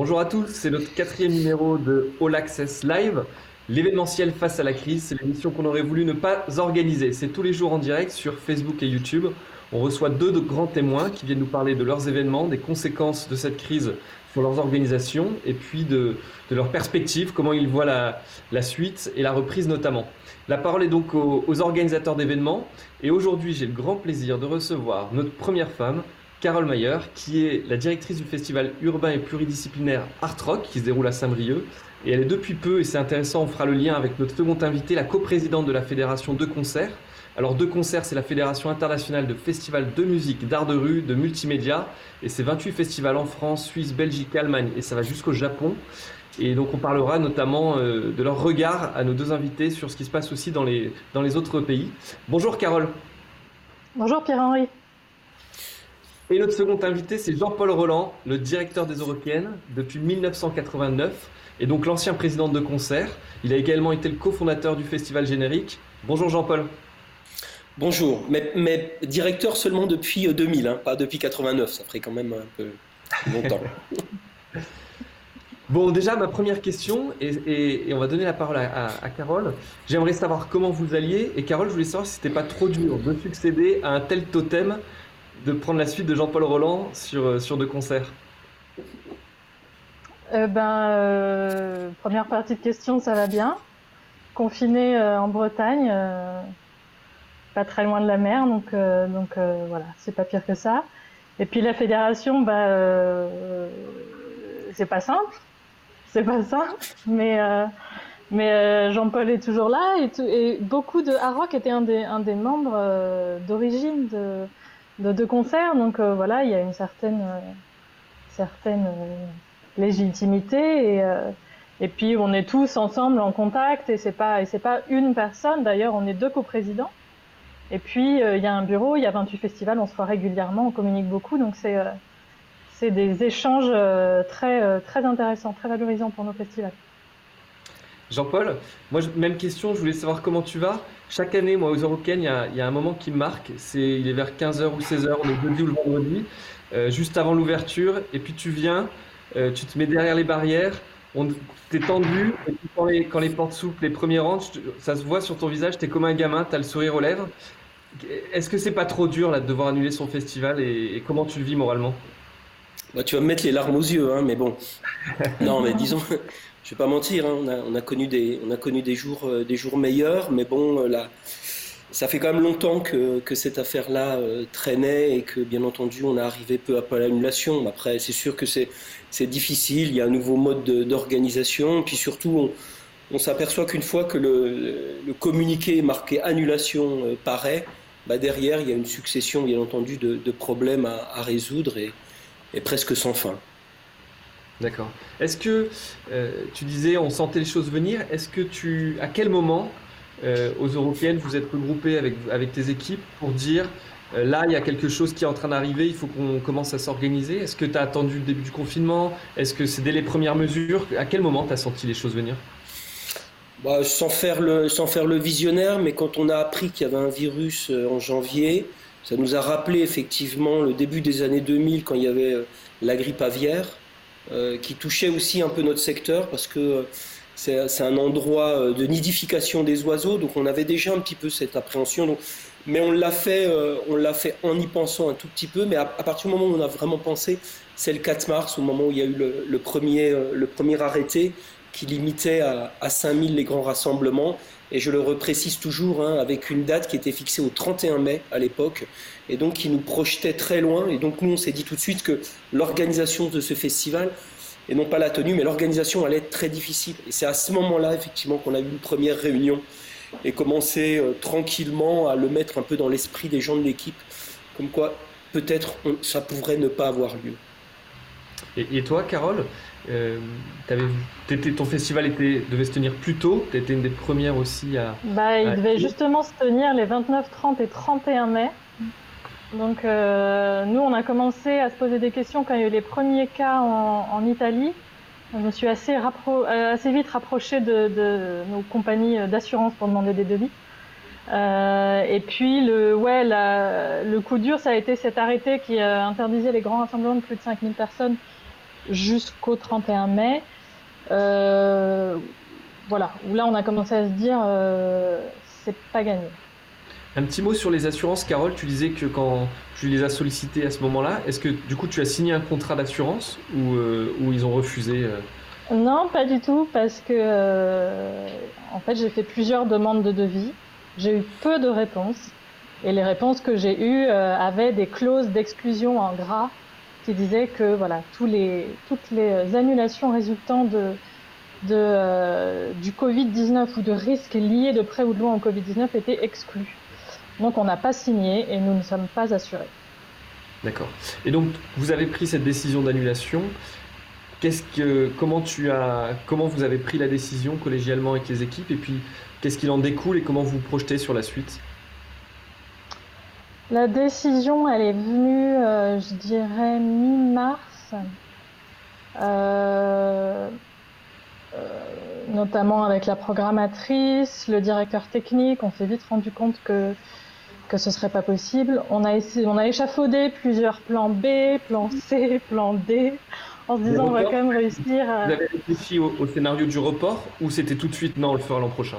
Bonjour à tous, c'est notre quatrième numéro de All Access Live. L'événementiel face à la crise, c'est l'émission qu'on aurait voulu ne pas organiser. C'est tous les jours en direct sur Facebook et YouTube. On reçoit deux grands témoins qui viennent nous parler de leurs événements, des conséquences de cette crise sur leurs organisations et puis de, leurs perspectives, comment ils voient la, suite et la reprise notamment. La parole est donc aux organisateurs d'événements et aujourd'hui j'ai le grand plaisir de recevoir notre première femme, Carole Mayer, qui est la directrice du festival urbain et pluridisciplinaire Art Rock, qui se déroule à Saint-Brieuc. Et elle est depuis peu, et c'est intéressant, on fera le lien avec notre second invité, la coprésidente de la Fédération de concerts. Alors, De concerts, c'est la Fédération internationale de festivals de musique, d'art de rue, de multimédia. Et c'est 28 festivals en France, Suisse, Belgique, Allemagne, et ça va jusqu'au Japon. Et donc, on parlera notamment euh, de leur regard à nos deux invités sur ce qui se passe aussi dans les, dans les autres pays. Bonjour, Carole. Bonjour, Pierre-Henri. Et notre second invité, c'est Jean-Paul Roland, le directeur des Européennes depuis 1989 et donc l'ancien président de concert. Il a également été le cofondateur du Festival Générique. Bonjour Jean-Paul. Bonjour, mais, directeur seulement depuis 2000, euh, hein, pas depuis 89, ça ferait quand même un peu longtemps. Bon, déjà, ma première question, et, on va donner la parole à, à Carole. J'aimerais savoir comment vous alliez. Et Carole, je voulais savoir si c'était pas trop dur de succéder à un tel totem de prendre la suite de Jean-Paul Roland sur, euh, sur deux concerts euh, ben, euh, Première partie de question, ça va bien. Confiné en Bretagne, pas très loin de la mer, donc, donc voilà, c'est pas pire que ça. Et puis la fédération, bah, c'est pas simple, c'est pas simple, mais, mais Jean-Paul est toujours là et, beaucoup de Harrock était un des, un des membres d'origine de, de deux concerts. Donc euh, voilà, il y a une certaine, euh, certaine euh, légitimité et, et puis on est tous ensemble en contact et c'est pas et c'est pas une personne. D'ailleurs, on est deux coprésidents. Et puis il y a un bureau, il y a 28 festivals, on se voit régulièrement, on communique beaucoup, donc c'est c'est des échanges très très intéressants, très valorisants pour nos festivals. Jean-Paul, moi, même question, je voulais savoir comment tu vas. Chaque année, moi, aux Européennes, il y a, un moment qui me marque. C'est, il est vers 15h ou 16h, on est jeudi ou le vendredi, euh, juste avant l'ouverture. Et puis tu viens, euh, tu te mets derrière les barrières, on, t'es tendu. Et puis quand les, portes s'ouvrent, les premiers rangs, ça se voit sur ton visage, t'es comme un gamin, t'as le sourire aux lèvres. Est-ce que c'est pas trop dur là, de devoir annuler son festival et, comment tu le vis moralement? Bah, Tu vas me mettre les larmes aux yeux, hein, mais bon. non, mais disons, je vais pas mentir, hein, on, a, connu des, a jours, euh, meilleurs, mais bon, euh, ça fait quand même longtemps que, cette affaire-là euh, traînait et que, bien entendu, on est arrivé peu à peu à l'annulation. Après, c'est sûr que c'est, difficile, il y a un nouveau mode d'organisation, puis surtout, on, s'aperçoit qu'une fois que le, communiqué marqué annulation paraît, bah derrière, il y a une succession, bien entendu, de, problèmes à, résoudre et presque sans fin. D'accord. Est-ce que euh, tu disais on sentait les choses venir. Est-ce que tu, à quel moment euh, aux européennes vous êtes regroupés avec avec tes équipes pour dire euh, là il y a quelque chose qui est en train d'arriver, il faut qu'on commence à s'organiser? Est-ce que tu as attendu le début du confinement? Est-ce que c'est dès les premières mesures? À quel moment tu as senti les choses venir? Bah, sans faire le sans faire le visionnaire, mais quand on a appris qu'il y avait un virus en janvier, ça nous a rappelé effectivement le début des années 2000 quand il y avait la grippe aviaire. Euh, qui touchait aussi un peu notre secteur parce que c'est un endroit euh, de nidification des oiseaux, donc on avait déjà un petit peu cette appréhension. mais on l'a fait, euh, on l'a fait en y pensant un tout petit peu. Mais à, partir du moment où on a vraiment pensé, c'est le 4 mars, au moment où il y a eu le, premier, le premier arrêté qui limitait à, à 5000 les grands rassemblements. Et je le reprécise toujours, hein, avec une date qui était fixée au 31 mai à l'époque, et donc qui nous projetait très loin. Et donc nous, on s'est dit tout de suite que l'organisation de ce festival, et non pas la tenue, mais l'organisation allait être très difficile. Et c'est à ce moment-là, effectivement, qu'on a eu une première réunion et commencé euh, tranquillement à le mettre un peu dans l'esprit des gens de l'équipe, comme quoi peut-être ça pourrait ne pas avoir lieu. Et, toi, Carole, euh, ton festival était, devait se tenir plus tôt, tu étais une des premières aussi à... Bah, il devait justement se tenir les 29, 30 et 31 mai. Donc euh, nous, on a commencé à se poser des questions quand il y a eu les premiers cas en, Italie. Je me suis assez, euh, assez vite rapprochée de, nos compagnies d'assurance pour demander des devis. Euh, et puis le, ouais, le coup dur, ça a été cet arrêté qui interdisait les grands rassemblements de plus de 5000 personnes jusqu'au 31 mai. voilà, où là on a commencé à se dire c'est pas gagné. Un petit mot sur les assurances, Carole. Tu disais que quand tu les as sollicitées à ce moment-là, est-ce que du coup tu as signé un contrat d'assurance ou, ou, ils ont refusé Non, pas du tout, parce que en fait j'ai fait plusieurs demandes de devis. J'ai eu peu de réponses. Et les réponses que j'ai eues euh, avaient des clauses d'exclusion en gras qui disaient que voilà, tous les, toutes les annulations résultant de, de, euh, du Covid-19 ou de risques liés de près ou de loin au Covid-19 étaient exclus. Donc on n'a pas signé et nous ne sommes pas assurés. D'accord. Et donc vous avez pris cette décision d'annulation. Qu'est-ce que, comment tu as, comment vous avez pris la décision collégialement avec les équipes? Et puis qu'est-ce qu'il en découle et comment vous vous projetez sur la suite? La décision, elle est venue, euh, je dirais, mi-mars, euh, euh, notamment avec la programmatrice, le directeur technique. On s'est vite rendu compte que que ce serait pas possible. On a essayé, on a échafaudé plusieurs plans B, plan C, plan D, en se disant on va quand même réussir. Vous avez réfléchi au, au scénario du report ou c'était tout de suite non, on le fera l'an prochain?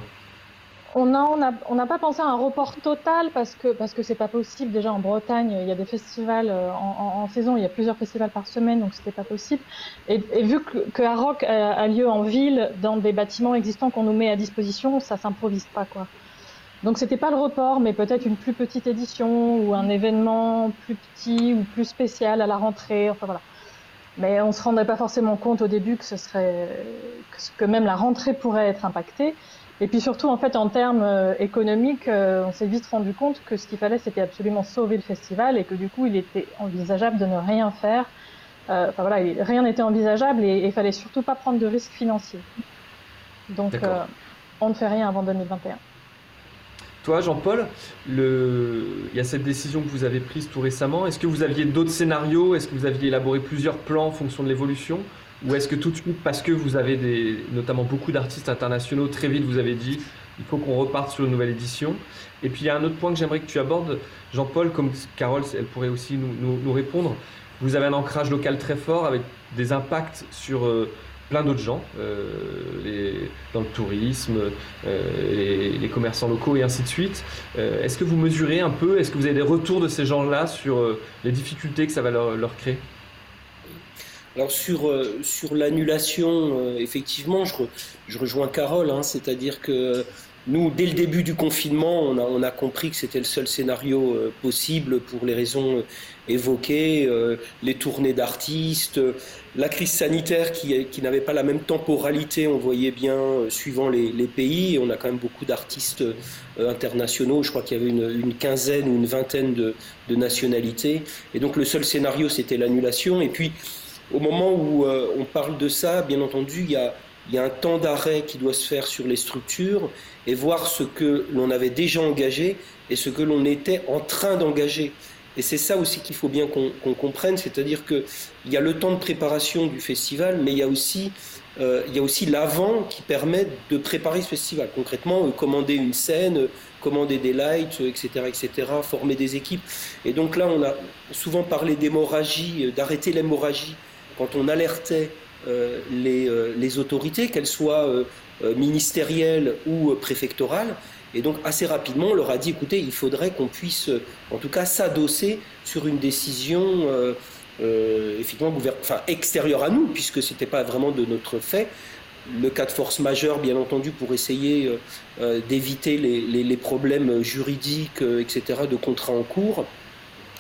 On n'a on pas pensé à un report total parce que parce que c'est pas possible. Déjà en Bretagne, il y a des festivals euh, en, saison, il y a plusieurs festivals par semaine, donc c'était pas possible. Et, vu que, que a, lieu en ville, dans des bâtiments existants qu'on nous met à disposition, ça s'improvise pas quoi. Donc c'était pas le report, mais peut-être une plus petite édition ou un événement plus petit ou plus spécial à la rentrée. Enfin voilà. Mais on se rendrait pas forcément compte au début que ce serait que même la rentrée pourrait être impactée. Et puis surtout, en fait, en termes euh, économiques, euh, on s'est vite rendu compte que ce qu'il fallait, c'était absolument sauver le festival et que du coup, il était envisageable de ne rien faire. Euh, enfin voilà, rien n'était envisageable et il fallait surtout pas prendre de risques financiers. Donc, on ne fait rien avant 2021. Toi, Jean-Paul, le... il y a cette décision que vous avez prise tout récemment. Est-ce que vous aviez d'autres scénarios? Est-ce que vous aviez élaboré plusieurs plans en fonction de l'évolution? Ou est-ce que tout de suite, parce que vous avez des, notamment beaucoup d'artistes internationaux, très vite vous avez dit, il faut qu'on reparte sur une nouvelle édition Et puis il y a un autre point que j'aimerais que tu abordes, Jean-Paul, comme Carole, elle pourrait aussi nous, répondre. Vous avez un ancrage local très fort avec des impacts sur euh, plein d'autres gens, euh, les, dans le tourisme, euh, les, commerçants locaux et ainsi de suite. est-ce que vous mesurez un peu, est-ce que vous avez des retours de ces gens-là sur les difficultés que ça va leur créer? Alors sur, euh, sur l'annulation, euh, effectivement, je, je, rejoins Carole, hein, c'est-à-dire que nous, dès le début du confinement, on a, on a compris que c'était le seul scénario euh, possible pour les raisons évoquées, les tournées d'artistes, la crise sanitaire qui, qui n'avait pas la même temporalité, on voyait bien, suivant les, les, pays. on a quand même beaucoup d'artistes internationaux, je crois qu'il y avait une, une, quinzaine ou une vingtaine de, de nationalités. Et donc le seul scénario, c'était l'annulation. Et puis, au moment où euh, on parle de ça, bien entendu, il y a, un temps d'arrêt qui doit se faire sur les structures et voir ce que l'on avait déjà engagé et ce que l'on était en train d'engager. Et c'est ça aussi qu'il faut bien qu'on comprenne, c'est-à-dire qu'il y a le temps de préparation du festival, mais il y a aussi, euh, y a aussi l'avant qui permet de préparer ce festival. Concrètement, euh, commander une scène, commander des lights, etc., etc., former des équipes. Et donc là, on a souvent parlé d'hémorragie, d'arrêter l'hémorragie quand on alertait euh, euh, les, autorités, qu'elles soient euh, ministérielles ou préfectorales. Et donc assez rapidement, on leur a dit, écoutez, il faudrait qu'on puisse, en tout cas, s'adosser sur une décision effectivement enfin, extérieure à nous, puisque ce n'était pas vraiment de notre fait. Le cas de force majeure, bien entendu, pour essayer d'éviter les, les, problèmes juridiques, etc., de contrats en cours.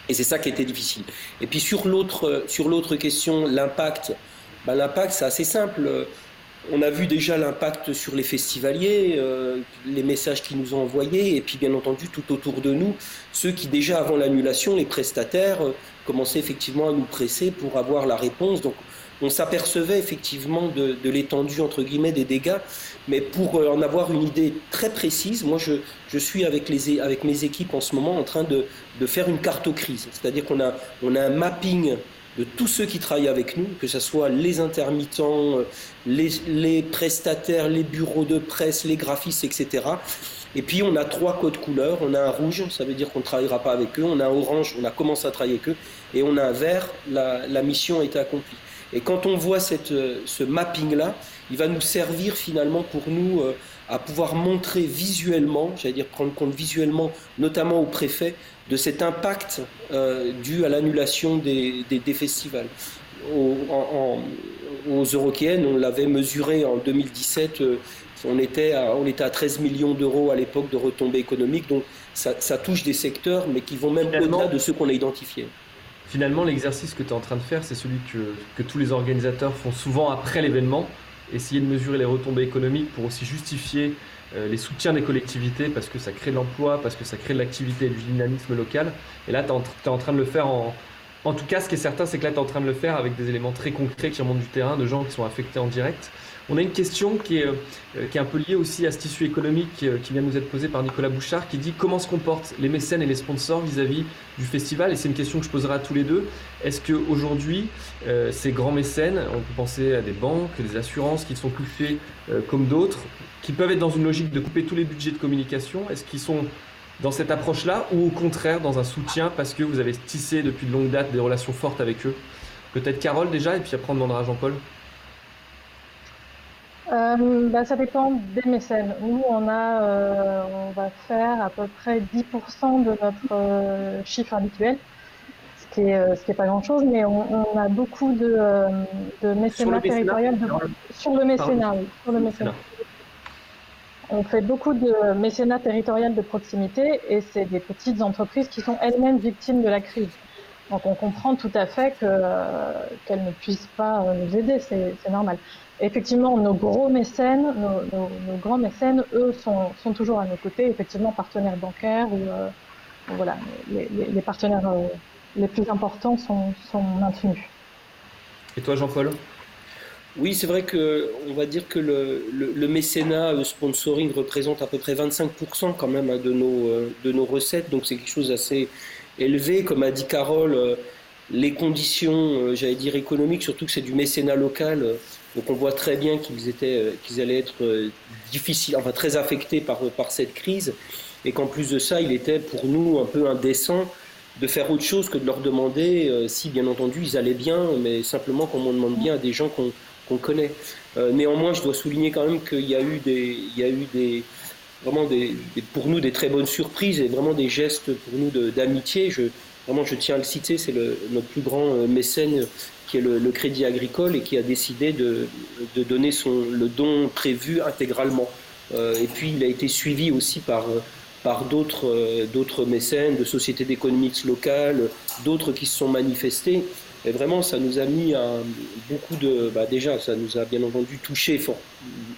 Et c'est ça qui était difficile. Et puis sur l'autre, sur l'autre question, l'impact, ben, l'impact c'est assez simple. On a vu déjà l'impact sur les festivaliers, euh, les messages qu'ils nous ont envoyés, et puis bien entendu tout autour de nous, ceux qui déjà avant l'annulation, les prestataires, euh, commençaient effectivement à nous presser pour avoir la réponse. On s'apercevait effectivement de, l'étendue entre guillemets des dégâts, mais pour euh, en avoir une idée très précise, moi je, suis avec, les, avec mes équipes en ce moment en train de, faire une crise, c'est-à-dire qu'on a, on a un mapping de tous ceux qui travaillent avec nous, que ce soit les intermittents, les, les prestataires, les bureaux de presse, les graphistes, etc. Et puis on a trois codes couleurs. On a un rouge, ça veut dire qu'on ne travaillera pas avec eux. On a un orange, on a commencé à travailler avec eux. Et on a un vert, la, la mission a été accomplie. Et quand on voit cette, ce mapping-là, il va nous servir finalement pour nous euh, à pouvoir montrer visuellement, j'allais dire prendre compte visuellement, notamment au préfet, de cet impact euh, dû à l'annulation des, des, festivals. Au, en, aux Eurokéennes, on l'avait mesuré en 2017, euh, on, était à, on était à 13 millions d'euros à l'époque de retombées économiques, donc ça, ça, touche des secteurs, mais qui vont même au-delà de ceux qu'on a identifiés. Finalement, l'exercice que tu es en train de faire, c'est celui que, tous les organisateurs font souvent après l'événement, essayer de mesurer les retombées économiques pour aussi justifier euh, les soutiens des collectivités parce que ça crée de l'emploi, parce que ça crée de l'activité et du dynamisme local. Et là, tu es, en train de le faire en... En tout cas, ce qui est certain, c'est que là, tu es en train de le faire avec des éléments très concrets qui remontent du terrain, de gens qui sont affectés en direct. On a une question qui est, euh, qui est un peu liée aussi à ce tissu économique euh, qui vient de nous être posée par Nicolas Bouchard, qui dit comment se comportent les mécènes et les sponsors vis-à-vis du festival. Et c'est une question que je poserai à tous les deux. Est-ce qu'aujourd'hui, euh, ces grands mécènes, on peut penser à des banques, des assurances qui sont touchées comme d'autres, qui peuvent être dans une logique de couper tous les budgets de communication, est-ce qu'ils sont dans cette approche-là ou au contraire dans un soutien parce que vous avez tissé depuis de longue date des relations fortes avec eux? Peut-être Carole déjà, et puis après on demandera à Jean-Paul. Euh, bah, ça dépend des mécènes. Nous, on a, euh, on va faire à peu près 10% de notre euh, chiffre habituel, ce qui est, ce qui est pas grand-chose, mais on, a beaucoup de, de mécénat territorial sur le mécénat, sur le mécénat. On fait beaucoup de mécénat territorial de proximité et c'est des petites entreprises qui sont elles-mêmes victimes de la crise. Donc on comprend tout à fait qu'elles ne puissent pas nous aider, c'est normal. Effectivement, nos gros mécènes, nos, grands mécènes, eux, sont, sont, toujours à nos côtés, effectivement, partenaires bancaires ou euh, voilà, les, partenaires euh, les plus importants sont, sont maintenus. Et toi, Jean-Paul? Oui, c'est vrai que on va dire que le, le, mécénat, le sponsoring représente à peu près 25% quand même hein, de nos, euh, de nos recettes, donc c'est quelque chose d'assez élevé. Comme a dit Carole, les conditions, j'allais dire économiques, surtout que c'est du mécénat local, donc on voit très bien qu'ils étaient, euh, qu'ils allaient être euh, difficiles, enfin très affectés par, par cette crise, et qu'en plus de ça, il était pour nous un peu indécent de faire autre chose que de leur demander euh, si, bien entendu, ils allaient bien, mais simplement comme on demande bien à des gens qu'on qu'on connaît. néanmoins, je dois souligner quand même qu'il y a eu des, il y a eu des, vraiment des, pour nous des très bonnes surprises et vraiment des gestes pour nous d'amitié. Je, vraiment, je tiens à le citer, c'est notre plus grand mécène qui est le, Crédit Agricole et qui a décidé de, de donner son, le don prévu intégralement. Euh, et puis il a été suivi aussi par, par euh, d'autres mécènes, de sociétés d'économie locales, d'autres qui se sont manifestés. Et vraiment, ça nous a mis un, beaucoup de. Bah déjà, ça nous a bien entendu touché fort.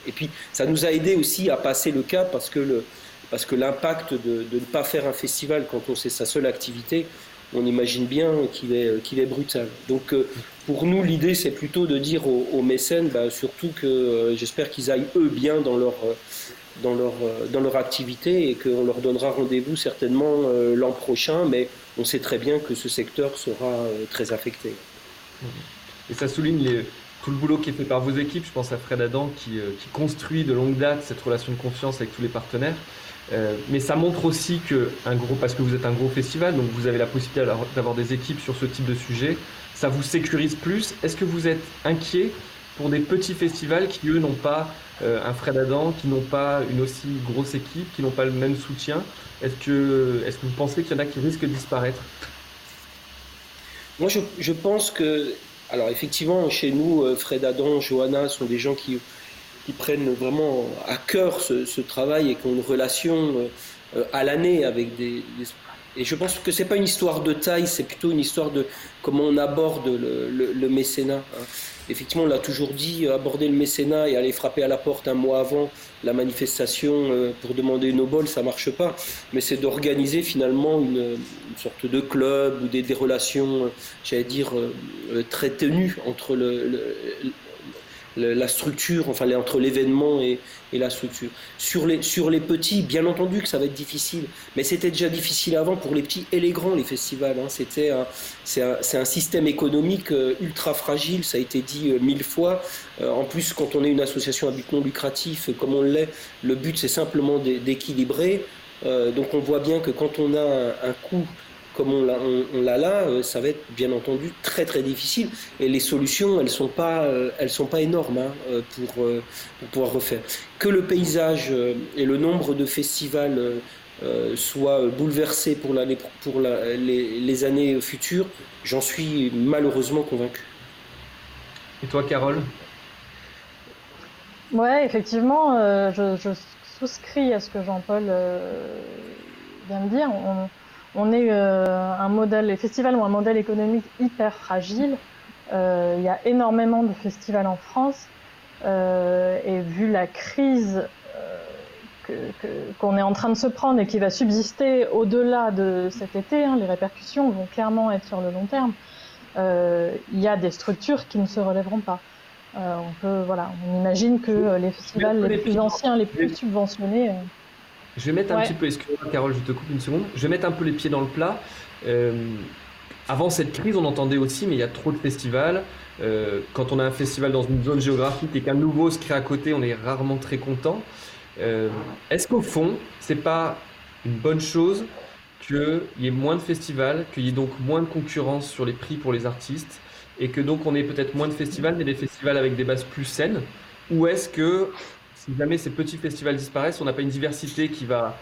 Et puis, ça nous a aidé aussi à passer le cap parce que, parce que l'impact de, de ne pas faire un festival quand on sait sa seule activité, on imagine bien qu'il est, qu'il est brutal. Donc euh, pour nous, l'idée, c'est plutôt de dire aux, mécènes, bah, surtout que euh, j'espère qu'ils aillent eux bien dans leur, euh, dans leur, dans leur activité et qu'on leur donnera rendez-vous certainement l'an prochain, mais on sait très bien que ce secteur sera très affecté. Et ça souligne tout le boulot qui est fait par vos équipes. Je pense à Fred Adam qui, qui construit de longue date cette relation de confiance avec tous les partenaires. Euh, mais ça montre aussi que, parce que vous êtes un gros festival, donc vous avez la possibilité d'avoir des équipes sur ce type de sujet, ça vous sécurise plus. Est-ce que vous êtes inquiet pour des petits festivals qui, eux, n'ont pas euh, un Fred Adam, qui n'ont pas une aussi grosse équipe, qui n'ont pas le même soutien. Est-ce que, est que vous pensez qu'il y en a qui risquent de disparaître? Moi, je, je, pense que, alors effectivement, chez nous, euh, Fred Adam, Johanna sont des gens qui qui prennent vraiment à cœur ce, travail et qui ont une relation euh, à l'année avec des, Et je pense que c'est pas une histoire de taille, c'est plutôt une histoire de comment on aborde le, mécénat. Hein. Effectivement, on l'a toujours dit, aborder le mécénat et aller frapper à la porte un mois avant la manifestation euh, pour demander une obole, ça marche pas. Mais c'est d'organiser finalement une, sorte de club ou des, des relations, j'allais dire, euh, très tenues entre le la structure, enfin entre l'événement et, la structure. Sur les, sur les petits, bien entendu que ça va être difficile, mais c'était déjà difficile avant pour les petits et les grands, les festivals. Hein. C'était c'est un, système économique euh, ultra fragile, ça a été dit euh, mille fois. Euh, en plus, quand on est une association à but non lucratif, comme on l'est, le but c'est simplement d'équilibrer. donc on voit bien que quand on a un, un coût comme on l'a là, euh, ça va être bien entendu très très difficile. Et les solutions, elles sont pas, euh, elles sont pas énormes hein, euh, pour, pouvoir refaire. Que le paysage et le nombre de festivals soient bouleversés pour, pour les, années futures, j'en suis malheureusement convaincu. Et toi, Carole? Ouais, effectivement, je, je, souscris à ce que Jean-Paul vient de dire. On, on est euh, un modèle, les festivals ont un modèle économique hyper fragile. Euh, il y a énormément de festivals en France euh, et vu la crise qu'on est en train de se prendre et qui va subsister au-delà de cet été, hein, les répercussions vont clairement être sur le long terme. Il y a des structures qui ne se relèveront pas. on peut, voilà, on imagine que les festivals les plus anciens, les plus subventionnés. Je vais mettre un petit peu, excuse-moi Carole, je te coupe une seconde. Je vais mettre un peu les pieds dans le plat. Euh, avant cette crise, on entendait aussi, mais il y a trop de festivals. Euh, quand on a un festival dans une zone géographique et qu'un nouveau se crée à côté, on est rarement très content. Euh, est-ce qu'au fond, c'est pas une bonne chose qu'il y ait moins de festivals, qu'il y ait donc moins de concurrence sur les prix pour les artistes, et que donc on ait peut-être moins de festivals, mais des festivals avec des bases plus saines? Ou est-ce que si jamais ces petits festivals disparaissent, on n'a pas une diversité qui va,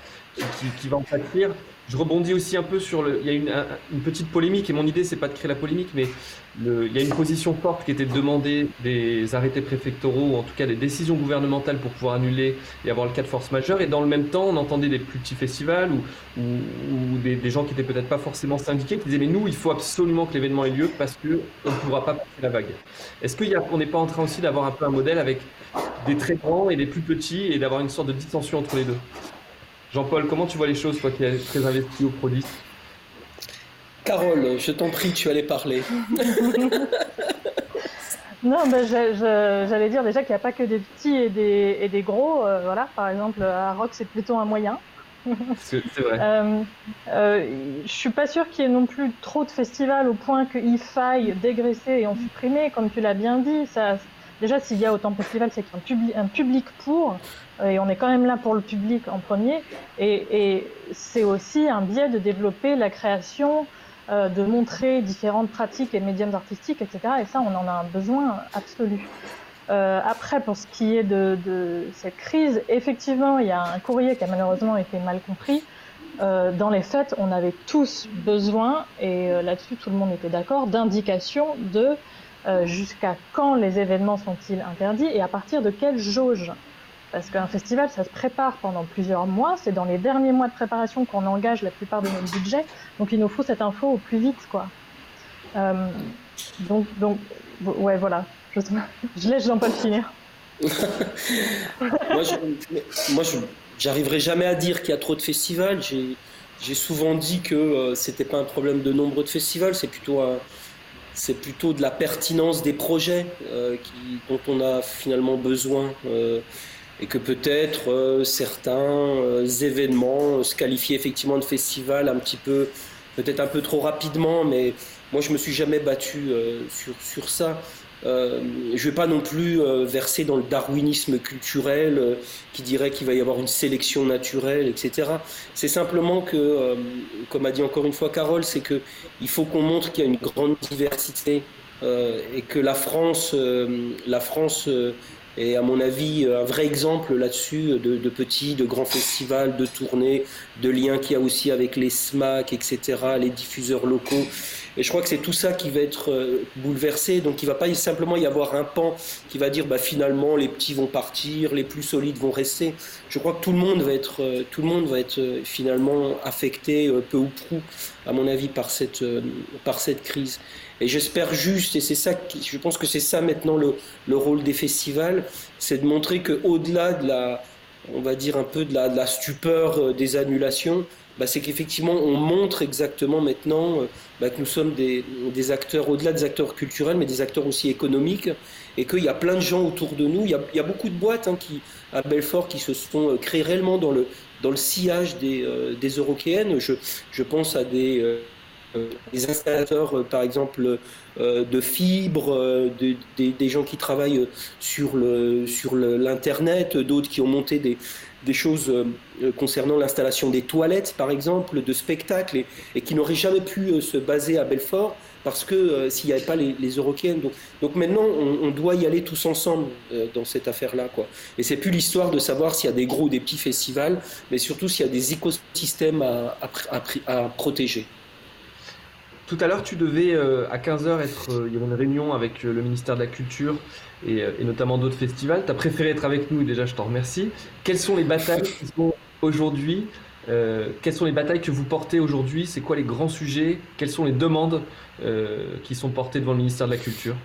qui, va en pâtir. Je rebondis aussi un peu sur le. Il y a une, petite polémique, et mon idée, c'est pas de créer la polémique, mais il y a une position forte qui était de demander des arrêtés préfectoraux, ou en tout cas des décisions gouvernementales pour pouvoir annuler et avoir le cas de force majeure. Et dans le même temps, on entendait des plus petits festivals ou, ou, des, gens qui étaient peut-être pas forcément syndiqués qui disaient Mais nous, il faut absolument que l'événement ait lieu parce qu'on ne pourra pas passer la vague. Est-ce qu'on n'est pas en train aussi d'avoir un peu un modèle avec des très grands et des plus petits et d'avoir une sorte de dissension entre les deux? Jean-Paul, comment tu vois les choses, toi qui es très investi au produit Carole, je t'en prie, tu allais parler. non, ben, j'allais dire déjà qu'il n'y a pas que des petits et des, et des gros. Euh, voilà, par exemple, à Rock, c'est plutôt un moyen. c'est vrai. Euh, euh, je suis pas sûr qu'il y ait non plus trop de festivals au point qu'il faille dégraisser et en supprimer, comme tu l'as bien dit. Ça, déjà, s'il y a autant de festivals, c'est qu'il y a un, public pour, et on est quand même là pour le public en premier. Et, c'est aussi un biais de développer la création, euh, de montrer différentes pratiques et médiums artistiques, etc. Et ça, on en a un besoin absolu. Euh, après, pour ce qui est de, cette crise, effectivement, il y a un courrier qui a malheureusement été mal compris. Euh, dans les faits, on avait tous besoin, et là-dessus tout le monde était d'accord, d'indications de euh, jusqu'à quand les événements sont-ils interdits et à partir de quelle jauge Parce qu'un festival, ça se prépare pendant plusieurs mois. C'est dans les derniers mois de préparation qu'on engage la plupart de notre budget. Donc il nous faut cette info au plus vite, quoi. Euh, donc, donc, ouais, voilà. Je, je laisse Jean-Paul finir. moi, moi, j'arriverai jamais à dire qu'il y a trop de festivals. J'ai souvent dit que euh, c'était pas un problème de nombre de festivals, c'est plutôt un, c'est plutôt de la pertinence des projets euh, dont on a finalement besoin euh, et que peut-être euh, certains événements se qualifient effectivement de festival un petit peu, peut-être un peu trop rapidement, mais moi je me suis jamais battu sur, sur ça. Euh, je ne vais pas non plus euh, verser dans le darwinisme culturel euh, qui dirait qu'il va y avoir une sélection naturelle, etc. C'est simplement que, comme a dit encore une fois Carole, c'est qu'il faut qu'on montre qu'il y a une grande diversité et que la France, la France est à mon avis un vrai exemple là-dessus de, de, petits, de grands festivals, de tournées, de liens qu'il y a aussi avec les SMAC, etc., les diffuseurs locaux. Et je crois que c'est tout ça qui va être euh, bouleversé. Donc il ne va pas simplement y avoir un pan qui va dire bah, finalement les petits vont partir, les plus solides vont rester. Je crois que tout le monde va être, euh, tout le monde va être euh, finalement affecté peu ou prou, à mon avis, par cette, par cette crise. Et j'espère juste, et c'est ça, je pense que c'est ça maintenant le, le rôle des festivals, c'est de montrer que au-delà de la, on va dire un peu de la, de la stupeur des annulations, bah, c'est qu'effectivement, on montre exactement maintenant bah, que nous sommes des, acteurs, au-delà des acteurs culturels, mais des acteurs aussi économiques, et qu'il y a plein de gens autour de nous. Il y a, beaucoup de boîtes hein, à Belfort qui se sont créées réellement dans le, sillage des, des Européennes. Je pense à des des installateurs, euh, par exemple, euh, de fibres, euh, des gens qui travaillent sur le sur l'internet, d'autres qui ont monté des, des choses concernant l'installation des toilettes, par exemple, de spectacles, et, qui n'auraient jamais pu se baser à Belfort parce que s'il n'y avait pas les, les Donc, donc maintenant, on, doit y aller tous ensemble dans cette affaire-là. quoi. Et c'est plus l'histoire de savoir s'il y a des gros ou des petits festivals, mais surtout s'il y a des écosystèmes à, à, à protéger. Tout à l'heure, tu devais euh, à 15h être. Euh, il y avait une réunion avec euh, le ministère de la Culture et, notamment d'autres festivals. Tu as préféré être avec nous, déjà, je t'en remercie. Quelles sont les batailles qui sont aujourd'hui Quelles sont les batailles que vous portez aujourd'hui? C'est quoi les grands sujets? Quelles sont les demandes qui sont portées devant le ministère de la Culture?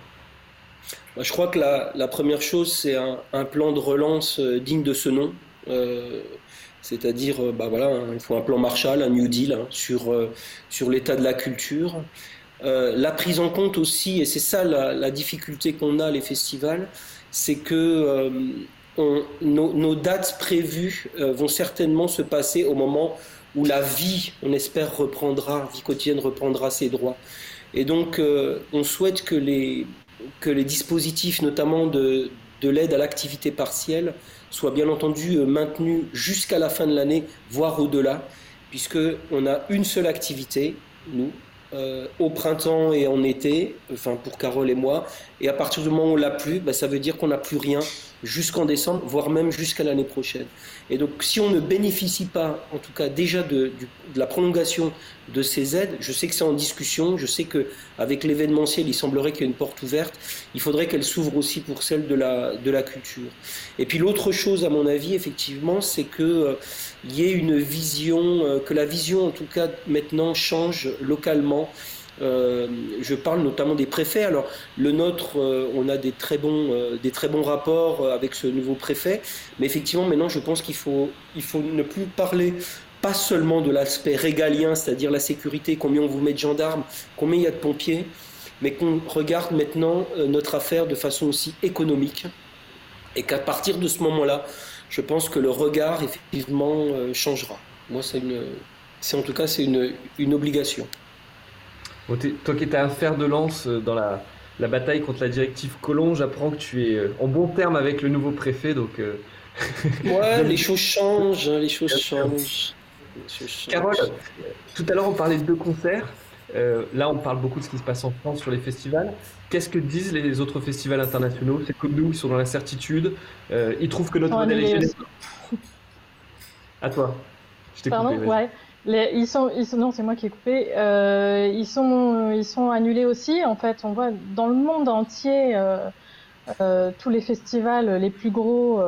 Bah, Je crois que la, première chose, c'est un, plan de relance digne de ce nom. C'est-à-dire, euh, bah voilà, hein, il faut un plan Marshall, un New Deal hein, sur, euh, sur l'état de la culture. Euh, la prise en compte aussi, et c'est ça la, difficulté qu'on a les festivals, c'est que nos, dates prévues vont certainement se passer au moment où la vie, on espère, reprendra, vie quotidienne reprendra ses droits. Et donc, on souhaite que les, que les dispositifs, notamment de, de l'aide à l'activité partielle, soit bien entendu euh, maintenu jusqu'à la fin de l'année, voire au-delà, puisqu'on a une seule activité, nous, euh, au printemps et en été, enfin pour Carole et moi, et à partir du moment où on l'a plus, bah, ça veut dire qu'on n'a plus rien jusqu'en décembre, voire même jusqu'à l'année prochaine. Et donc si on ne bénéficie pas, en tout cas déjà de, la prolongation de ces aides, je sais que c'est en discussion, je sais qu'avec l'événementiel, il semblerait qu'il y ait une porte ouverte, il faudrait qu'elle s'ouvre aussi pour celle de la, de la culture. Et puis l'autre chose, à mon avis, effectivement, c'est qu'il euh, y ait une vision, euh, que la vision, en tout cas maintenant, change localement euh, je parle notamment des préfets. Alors le nôtre, euh, on a des très bons, euh, des très bons rapports avec ce nouveau préfet, mais effectivement maintenant, je pense qu'il faut, il faut ne plus parler pas seulement de l'aspect régalien, c'est-à-dire la sécurité, combien on vous met de gendarmes, combien il y a de pompiers, mais qu'on regarde maintenant notre affaire de façon aussi économique, et qu'à partir de ce moment-là, je pense que le regard effectivement changera. Moi, c'est en tout cas c'est une, une obligation toi qui étais un fer de lance euh, dans la, bataille contre la directive Colomb, j'apprends que tu es euh, en bon terme avec le nouveau préfet, donc. Euh, ouais, les choses changent, hein, les choses changent. Carole, tout à l'heure on parlait de deux concerts. là, on parle beaucoup de ce qui se passe en France sur les festivals. Qu'est-ce que disent les autres festivals internationaux? C'est comme nous, ils sont dans l'incertitude. ils trouvent que notre modèle est génial. À toi. Je t'ai coupé. Ouais ils sont, non, c'est moi qui ai coupé. Euh, ils sont, ils sont annulés aussi. En fait, on voit dans le monde entier euh, euh, tous les festivals, les plus gros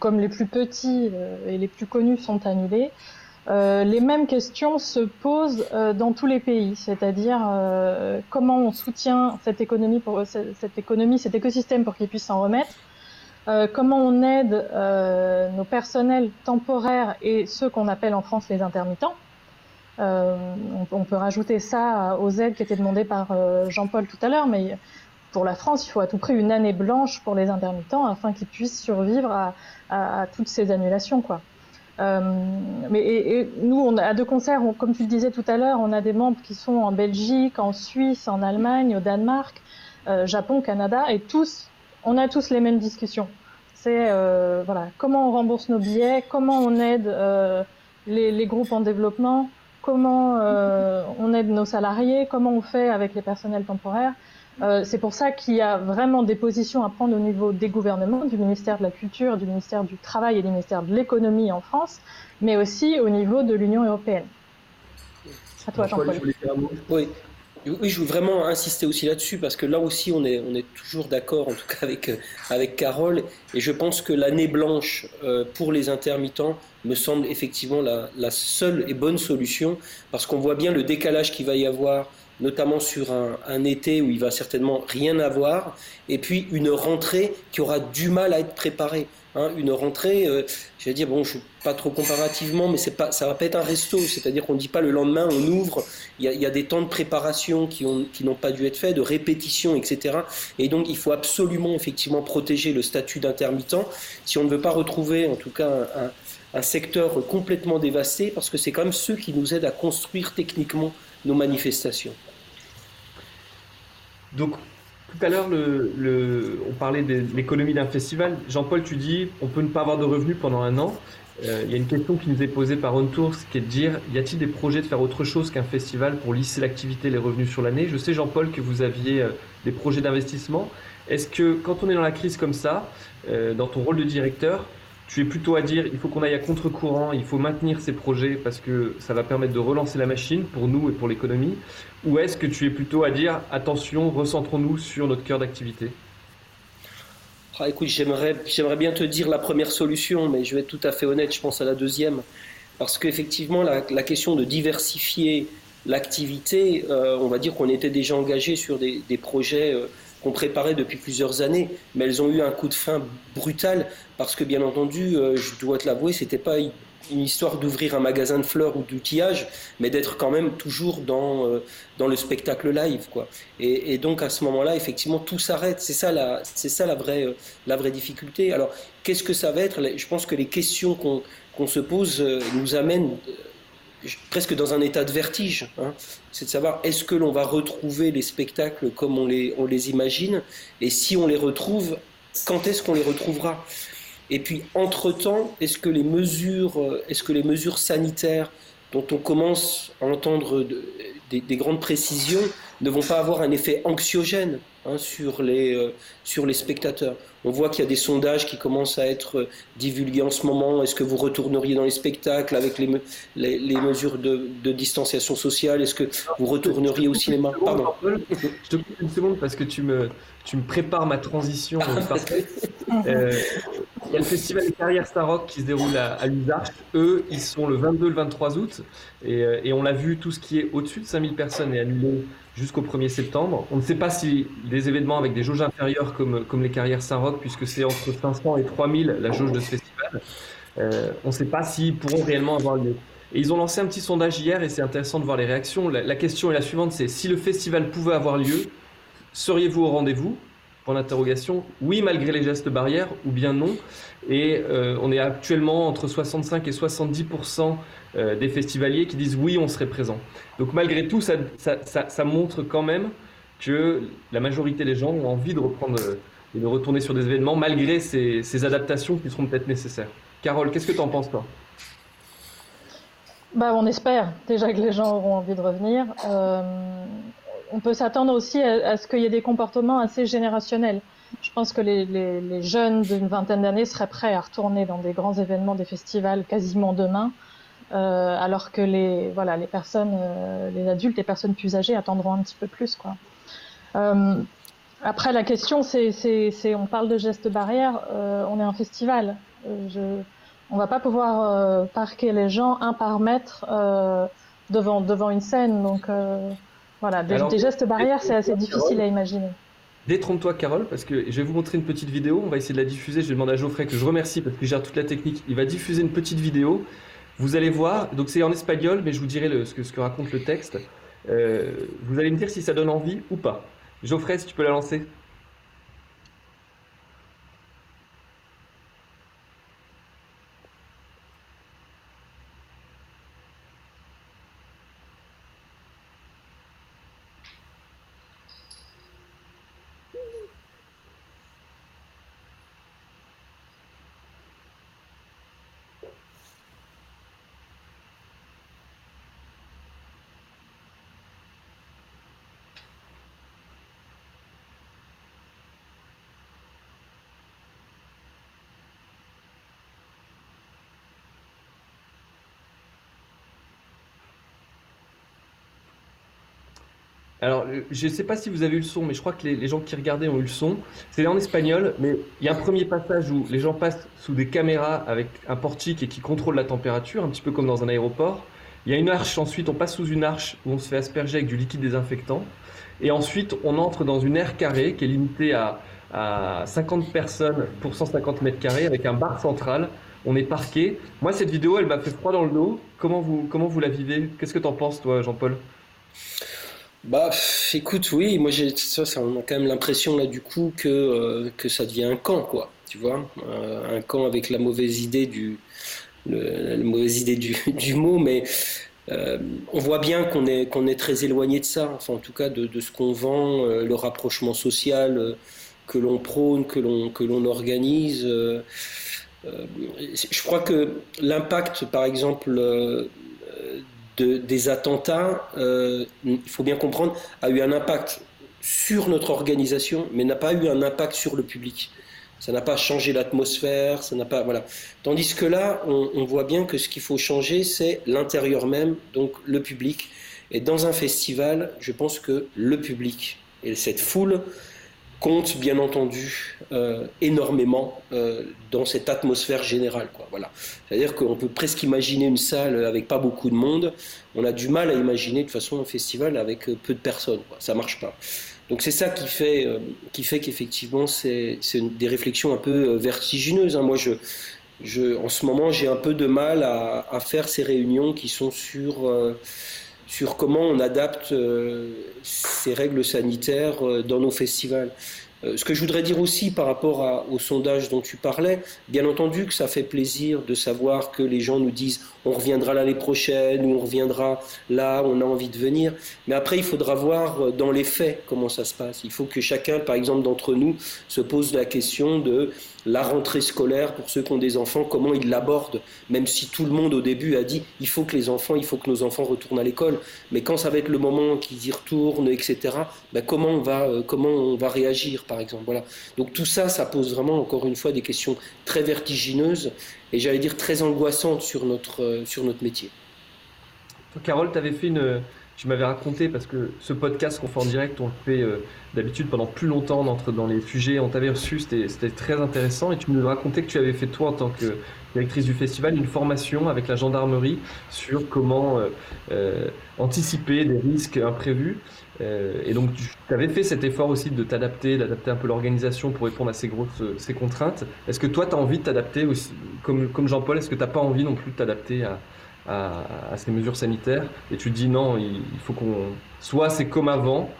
comme les plus petits et les plus connus sont annulés. les mêmes questions se posent dans tous les pays, c'est-à-dire comment on soutient cette économie, pour, cette économie, cet écosystème pour qu'il puisse s'en remettre? euh, comment on aide euh, nos personnels temporaires et ceux qu'on appelle en France les intermittents. Euh, on, peut rajouter ça aux aides qui étaient demandées par Jean-Paul tout à l'heure, mais pour la France, il faut à tout prix une année blanche pour les intermittents afin qu'ils puissent survivre à, toutes ces annulations. Quoi. mais nous, à deux concerts, comme tu le disais tout à l'heure, on a des membres qui sont en Belgique, en Suisse, en Allemagne, au Danemark, Japon, Canada, et tous on a tous les mêmes discussions. C'est euh, voilà, comment on rembourse nos billets, comment on aide euh, les, groupes en développement, comment euh, on aide nos salariés, comment on fait avec les personnels temporaires. c'est pour ça qu'il y a vraiment des positions à prendre au niveau des gouvernements, du ministère de la Culture, du ministère du Travail et du ministère de l'Économie en France, mais aussi au niveau de l'Union européenne. À toi, Jean-Paul. Oui. Oui, je veux vraiment insister aussi là-dessus parce que là aussi on est, on est toujours d'accord en tout cas avec, euh, avec Carole. Et je pense que l'année blanche euh, pour les intermittents me semble effectivement la, la seule et bonne solution parce qu'on voit bien le décalage qu'il va y avoir notamment sur un, été où il va certainement rien avoir, et puis une rentrée qui aura du mal à être préparée. Hein. une rentrée, euh, je vais dire, bon, je pas trop comparativement, mais c'est pas, ça va pas être un resto, c'est-à-dire qu'on ne dit pas le lendemain, on ouvre, il y, a, des temps de préparation qui, qui n'ont pas dû être faits, de répétition, etc. Et donc il faut absolument effectivement protéger le statut d'intermittent si on ne veut pas retrouver en tout cas un un secteur complètement dévasté, parce que c'est quand même ceux qui nous aident à construire techniquement nos manifestations. Donc, tout à l'heure, le, on parlait de l'économie d'un festival. Jean-Paul, tu dis, on peut ne pas avoir de revenus pendant un an. Euh, il y a une question qui nous est posée par OnTours, qui est de dire, y a-t-il des projets de faire autre chose qu'un festival pour lisser l'activité et les revenus sur l'année? Je sais, Jean-Paul, que vous aviez euh, des projets d'investissement. Est-ce que quand on est dans la crise comme ça, euh, dans ton rôle de directeur, tu es plutôt à dire il faut qu'on aille à contre-courant, il faut maintenir ces projets parce que ça va permettre de relancer la machine pour nous et pour l'économie Ou est-ce que tu es plutôt à dire attention, recentrons-nous sur notre cœur d'activité? Ah, Écoute, j'aimerais, bien te dire la première solution, mais je vais être tout à fait honnête, je pense à la deuxième. Parce qu'effectivement, la, question de diversifier l'activité, euh, on va dire qu'on était déjà engagé sur des, des projets. Euh, qu'on préparait depuis plusieurs années, mais elles ont eu un coup de fin brutal parce que bien entendu, euh, je dois te l'avouer, c'était pas une histoire d'ouvrir un magasin de fleurs ou d'outillage, mais d'être quand même toujours dans, euh, dans le spectacle live. Quoi. Et, donc à ce moment-là, effectivement, tout s'arrête. C'est ça, la, c'est ça la, vraie, euh, la vraie difficulté. Alors, qu'est-ce que ça va être? Je pense que les questions qu'on, qu'on se pose nous amènent presque dans un état de vertige. Hein. C'est de savoir est-ce que l'on va retrouver les spectacles comme on les, imagine, et si on les retrouve, quand est-ce qu'on les retrouvera? Et puis, entre-temps, est-ce que les mesures, euh, est-ce que les mesures sanitaires dont on commence à entendre des, grandes précisions ne vont pas avoir un effet anxiogène? Hein, sur, les, euh, sur les spectateurs. On voit qu'il y a des sondages qui commencent à être euh, divulgués en ce moment. Est-ce que vous retourneriez dans les spectacles avec les, les, mesures de, de, distanciation sociale? Est-ce que vous retourneriez au cinéma? Pardon. Je te coupe une seconde parce que tu me, tu me prépares ma transition. euh, il y a le festival des carrières Starrock qui se déroule à, à Eux, ils sont le 22 le 23 août. Et, euh, et on l'a vu, tout ce qui est au-dessus de 5000 personnes est annulé jusqu'au 1er septembre. On ne sait pas si des événements avec des jauges inférieures comme, les carrières Saint-Roch, puisque c'est entre 500 et 3000 la jauge de ce festival, euh, on ne sait pas s'ils pourront réellement avoir lieu. Et ils ont lancé un petit sondage hier et c'est intéressant de voir les réactions. La, question est la suivante, c'est si le festival pouvait avoir lieu, seriez-vous au rendez-vous? Point. Oui, malgré les gestes barrières, ou bien non. Et euh, on est actuellement entre 65 et 70% euh, des festivaliers qui disent oui, on serait présent. Donc malgré tout, ça, montre quand même que la majorité des gens ont envie de reprendre et de retourner sur des événements malgré ces, adaptations qui seront peut-être nécessaires. Carole, qu'est-ce que tu en penses toi? Bah, On espère déjà que les gens auront envie de revenir. Euh, on peut s'attendre aussi à, ce qu'il y ait des comportements assez générationnels. Je pense que les, les jeunes d'une vingtaine d'années seraient prêts à retourner dans des grands événements, des festivals quasiment demain. Euh, alors que les voilà les personnes, euh, les adultes, les personnes plus âgées attendront un petit peu plus quoi. Euh, après la question c'est on parle de gestes barrières, on est un festival. je on va pas pouvoir parquer les gens un par mètre devant devant une scène donc voilà des, gestes barrières c'est assez difficile à imaginer. Détrompe-toi, Carole, parce que je vais vous montrer une petite vidéo. On va essayer de la diffuser. Je vais demander à Geoffrey, que je remercie parce qu'il gère toute la technique. Il va diffuser une petite vidéo vous allez voir, donc c'est en espagnol, mais je vous dirai le, ce, que, ce, que, raconte le texte. Euh, vous allez me dire si ça donne envie ou pas. Geoffrey, si tu peux la lancer. Alors, je ne sais pas si vous avez eu le son, mais je crois que les, gens qui regardaient ont eu le son. C'est en espagnol, mais il y a un premier passage où les gens passent sous des caméras avec un portique et qui contrôlent la température, un petit peu comme dans un aéroport. Il y a une arche, ensuite on passe sous une arche où on se fait asperger avec du liquide désinfectant. Et ensuite on entre dans une aire carrée qui est limitée à, à 50 personnes pour 150 mètres carrés avec un bar central. On est parqué. Moi cette vidéo elle m'a fait froid dans le dos. Comment vous, comment vous la vivez? Qu'est-ce que tu en penses toi Jean-Paul? Bah, écoute, oui, moi j'ai ça, on a quand même l'impression là du coup que, euh, que ça devient un camp, quoi. Tu vois, euh, un camp avec la mauvaise idée du, la du, mot, mais euh, on voit bien qu'on est qu'on est très éloigné de ça. Enfin, en tout cas, de, ce qu'on vend, le rapprochement social que l'on prône, que l'on que l'on organise. Je crois que l'impact, par exemple de, des attentats, euh, il faut bien comprendre, a eu un impact sur notre organisation, mais n'a pas eu un impact sur le public. Ça n'a pas changé l'atmosphère, ça n'a pas voilà. Tandis que là, on voit bien que ce qu'il faut changer, c'est l'intérieur même, donc le public. Et dans un festival, je pense que le public et cette foule compte bien entendu euh, énormément euh, dans cette atmosphère générale. Quoi. Voilà. C'est-à-dire qu'on peut presque imaginer une salle avec pas beaucoup de monde. On a du mal à imaginer de façon un festival avec peu de personnes. Quoi. Ça marche pas. Donc c'est ça qui fait, euh, qui fait qu'effectivement c'est, des réflexions un peu vertigineuses. Hein. Moi, je, je, en ce moment, j'ai un peu de mal à, à, faire ces réunions qui sont sur sur comment on adapte euh, ces règles sanitaires euh, dans nos festivals. Euh, ce que je voudrais dire aussi par rapport au sondage dont tu parlais, bien entendu que ça fait plaisir de savoir que les gens nous disent on reviendra l'année prochaine ou on reviendra là, on a envie de venir. Mais après, il faudra voir dans les faits comment ça se passe. Il faut que chacun, par exemple, d'entre nous se pose la question de la rentrée scolaire pour ceux qui ont des enfants, comment ils l'abordent, même si tout le monde au début a dit il faut que les enfants, il faut que nos enfants retournent à l'école, mais quand ça va être le moment qu'ils y retournent, etc., ben comment, on va, euh, comment on va réagir, par exemple. Voilà. Donc tout ça, ça pose vraiment, encore une fois, des questions très vertigineuses et j'allais dire très angoissantes sur notre, euh, sur notre métier. Carole, tu avais fait une, tu m'avais raconté, parce que ce podcast qu'on fait en direct, on le fait euh, d'habitude pendant plus longtemps, dans les sujets, on t'avait reçu, c'était très intéressant, et tu nous racontais que tu avais fait toi en tant que directrice du festival une formation avec la gendarmerie sur comment euh, euh, anticiper des risques imprévus. Euh, et donc tu avais fait cet effort aussi de t'adapter, d'adapter un peu l'organisation pour répondre à ces grosses ces contraintes. Est-ce que toi tu as envie de t'adapter aussi, comme, comme Jean-Paul, est-ce que tu n'as pas envie non plus de t'adapter à, ces mesures sanitaires? Et tu te dis non, il, faut qu'on soit c'est comme avant,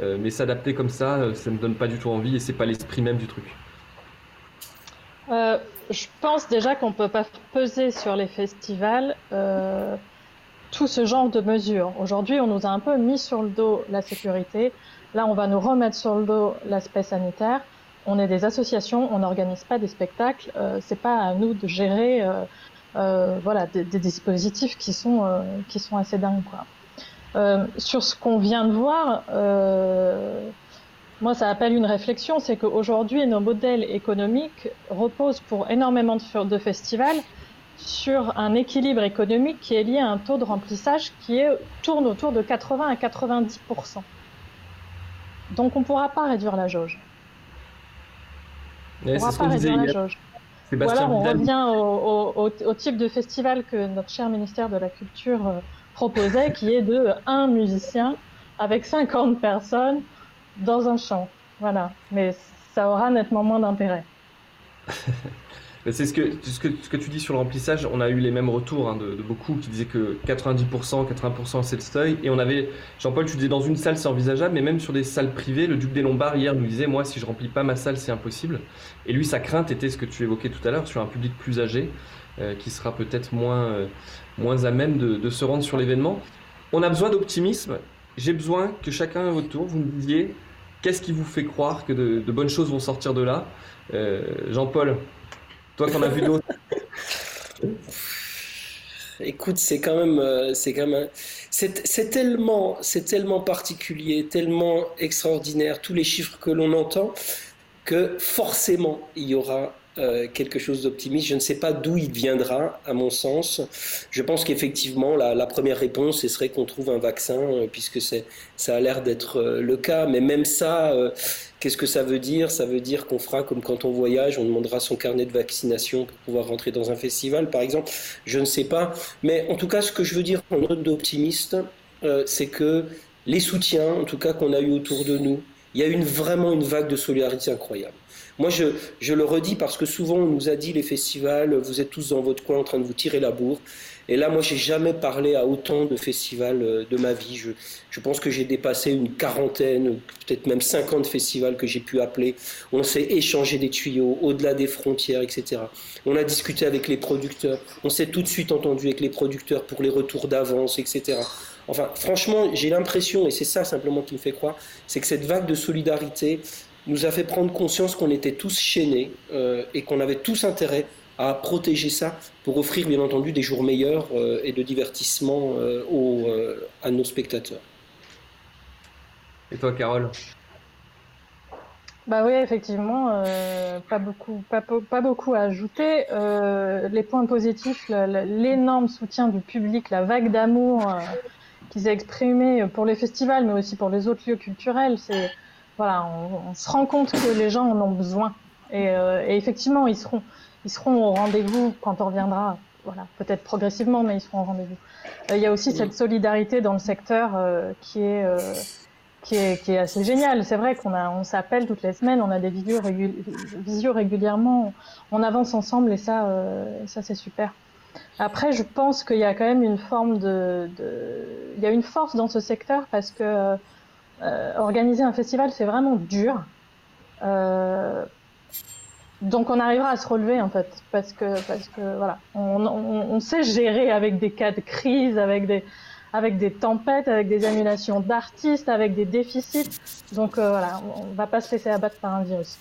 euh, mais s'adapter comme ça, euh, ça ne me donne pas du tout envie et c'est pas l'esprit même du truc. Je pense déjà qu'on peut pas peser sur les festivals tout ce genre de mesures. Aujourd'hui, on nous a un peu mis sur le dos la sécurité. Là, on va nous remettre sur le dos l'aspect sanitaire. On est des associations, on n'organise pas des spectacles. Euh, c'est pas à nous de gérer euh, euh, voilà, des, dispositifs qui sont, euh, qui sont assez dingues. Quoi. Euh, sur ce qu'on vient de voir, moi, ça appelle une réflexion, c'est qu'aujourd'hui, nos modèles économiques reposent pour énormément de, festivals sur un équilibre économique qui est lié à un taux de remplissage qui est, tourne autour de 80 à 90% Donc, on ne pourra pas réduire la jauge. On ne pourra pas réduire la jauge. Ou alors on revient au, au, au, type de festival que notre cher ministère de la Culture euh, proposait, qui est de un musicien avec 50 personnes dans un champ. Voilà. Mais ça aura nettement moins d'intérêt. C'est ce que, ce, que, ce que tu dis sur le remplissage. On a eu les mêmes retours hein, de, beaucoup qui disaient que 90%, 80% c'est le seuil. Et on avait, Jean-Paul, tu disais dans une salle c'est envisageable, mais même sur des salles privées, le Duc des Lombards hier nous disait Moi, si je remplis pas ma salle, c'est impossible. Et lui, sa crainte était ce que tu évoquais tout à l'heure sur un public plus âgé, euh, qui sera peut-être moins, euh, moins à même de, se rendre sur l'événement. On a besoin d'optimisme. J'ai besoin que chacun à votre tour, vous me disiez qu'est-ce qui vous fait croire que de, de bonnes choses vont sortir de là? Euh, Jean-Paul, toi qui en as vu d'autres? Écoute, c'est quand même, euh, c'est quand même, c'est tellement, c'est tellement particulier, tellement extraordinaire, tous les chiffres que l'on entend, que forcément il y aura euh, quelque chose d'optimiste. Je ne sais pas d'où il viendra, à mon sens. Je pense qu'effectivement, la, première réponse, ce serait qu'on trouve un vaccin, euh, puisque ça a l'air d'être euh, le cas. Mais même ça, qu'est-ce que ça veut dire? Ça veut dire qu'on fera comme quand on voyage, on demandera son carnet de vaccination pour pouvoir rentrer dans un festival, par exemple. Je ne sais pas. Mais en tout cas, ce que je veux dire en note d'optimiste, c'est que les soutiens, en tout cas, qu'on a eu autour de nous, il y a eu vraiment une vague de solidarité incroyable. Moi, je, je, le redis parce que souvent, on nous a dit, les festivals, vous êtes tous dans votre coin en train de vous tirer la bourre. Et là, moi, j'ai jamais parlé à autant de festivals euh, de ma vie. Je, je pense que j'ai dépassé une quarantaine, peut-être même 50 festivals que j'ai pu appeler. On s'est échangé des tuyaux au-delà des frontières, etc. On a discuté avec les producteurs. On s'est tout de suite entendu avec les producteurs pour les retours d'avance, etc. Enfin, franchement, j'ai l'impression, et c'est ça simplement qui me fait croire, c'est que cette vague de solidarité, nous a fait prendre conscience qu'on était tous chaînés euh, et qu'on avait tous intérêt à protéger ça pour offrir bien entendu des jours meilleurs euh, et de divertissement euh, aux, à nos spectateurs. Et toi, Carole? Bah oui, effectivement, pas beaucoup, pas, pas, beaucoup à ajouter. les points positifs, l'énorme soutien du public, la vague d'amour qui s'est exprimée pour les festivals, mais aussi pour les autres lieux culturels, c'est voilà, on, se rend compte que les gens en ont besoin. Euh, et, effectivement, ils seront, ils seront au rendez-vous quand on reviendra. Voilà, peut-être progressivement, mais ils seront au rendez-vous. Euh, il y a aussi cette solidarité dans le secteur euh, qui est qui est, qui est, assez génial. C'est vrai qu'on a, on s'appelle toutes les semaines, on a des vidéos visio régulièrement, on avance ensemble et ça, ça c'est super. Après, je pense qu'il y a quand même une forme de, de, il y a une force dans ce secteur parce que euh, organiser un festival, c'est vraiment dur. Euh, donc on arrivera à se relever en fait, parce que parce que voilà, on, on, on, sait gérer avec des cas de crise, avec des avec des tempêtes, avec des annulations d'artistes, avec des déficits. Donc euh, voilà, on, va pas se laisser abattre par un virus.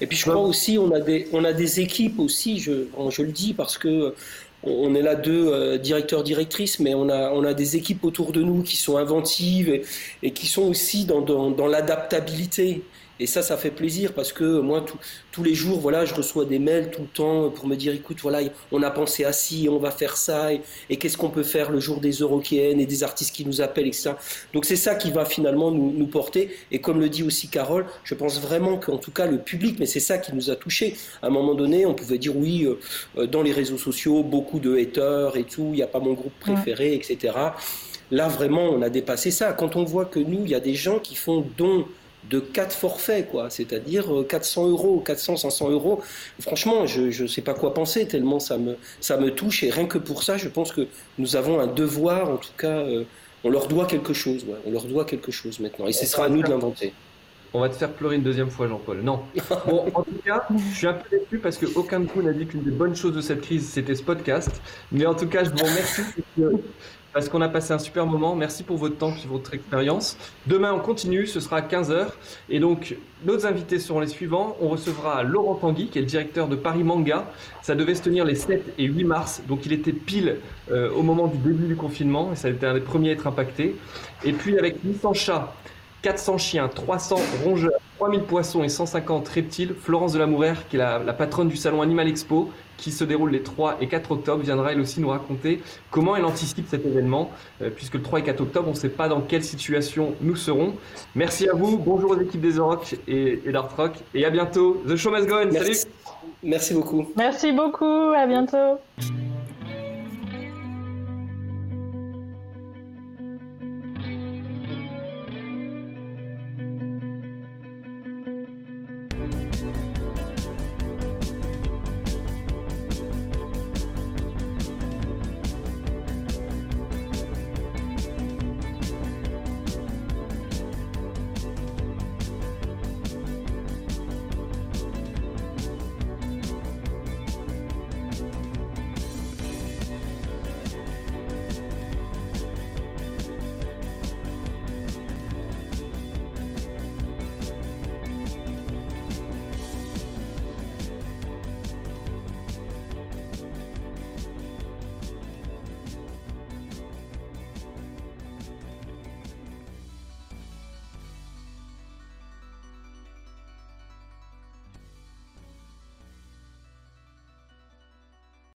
Et puis je crois aussi, on a des on a des équipes aussi, je je le dis parce que on est là deux euh, directeurs directrices, mais on a on a des équipes autour de nous qui sont inventives et, qui sont aussi dans, dans l'adaptabilité. Et ça, ça fait plaisir parce que moi, tous les jours, voilà, je reçois des mails tout le temps pour me dire, écoute, voilà, on a pensé à ci, on va faire ça, et, qu'est-ce qu'on peut faire le jour des Eurokéennes et des artistes qui nous appellent, etc. Donc c'est ça qui va finalement nous, nous, porter. Et comme le dit aussi Carole, je pense vraiment qu'en tout cas le public, mais c'est ça qui nous a touchés. À un moment donné, on pouvait dire oui, euh, dans les réseaux sociaux, beaucoup de haters et tout, il n'y a pas mon groupe préféré, etc. Là, vraiment, on a dépassé ça. Quand on voit que nous, il y a des gens qui font don de quatre forfaits, quoi, c'est-à-dire 400 euh, euros, 400, 500 euros. Franchement, je ne sais pas quoi penser, tellement ça me, ça me touche, et rien que pour ça, je pense que nous avons un devoir, en tout cas, euh, on leur doit quelque chose, on leur doit quelque chose maintenant, et ce sera à nous de l'inventer. On va te faire pleurer une deuxième fois, Jean-Paul. Non. Bon, en tout cas, je suis un peu déçu parce qu'aucun de vous n'a dit qu'une des bonnes choses de cette crise, c'était ce podcast. Mais en tout cas, je vous remercie parce qu'on a passé un super moment. Merci pour votre temps et votre expérience. Demain, on continue, ce sera à 15h. Et donc, nos invités seront les suivants. On recevra Laurent Tanguy, qui est le directeur de Paris Manga. Ça devait se tenir les 7 et 8 mars, donc il était pile euh, au moment du début du confinement, et ça a été un des premiers à être impacté. Et puis avec 800 chats, 400 chiens, 300 rongeurs, 3000 poissons et 150 reptiles, Florence de Lamourère, qui est la, la patronne du salon Animal Expo, qui se déroule les 3 et 4 octobre, viendra elle aussi nous raconter comment elle anticipe cet événement, euh, puisque le 3 et 4 octobre, on ne sait pas dans quelle situation nous serons. Merci à vous, bonjour aux équipes des Oroch et, et d'Art Rock, et à bientôt. The Show Must Go On, salut Merci beaucoup. Merci beaucoup, à bientôt.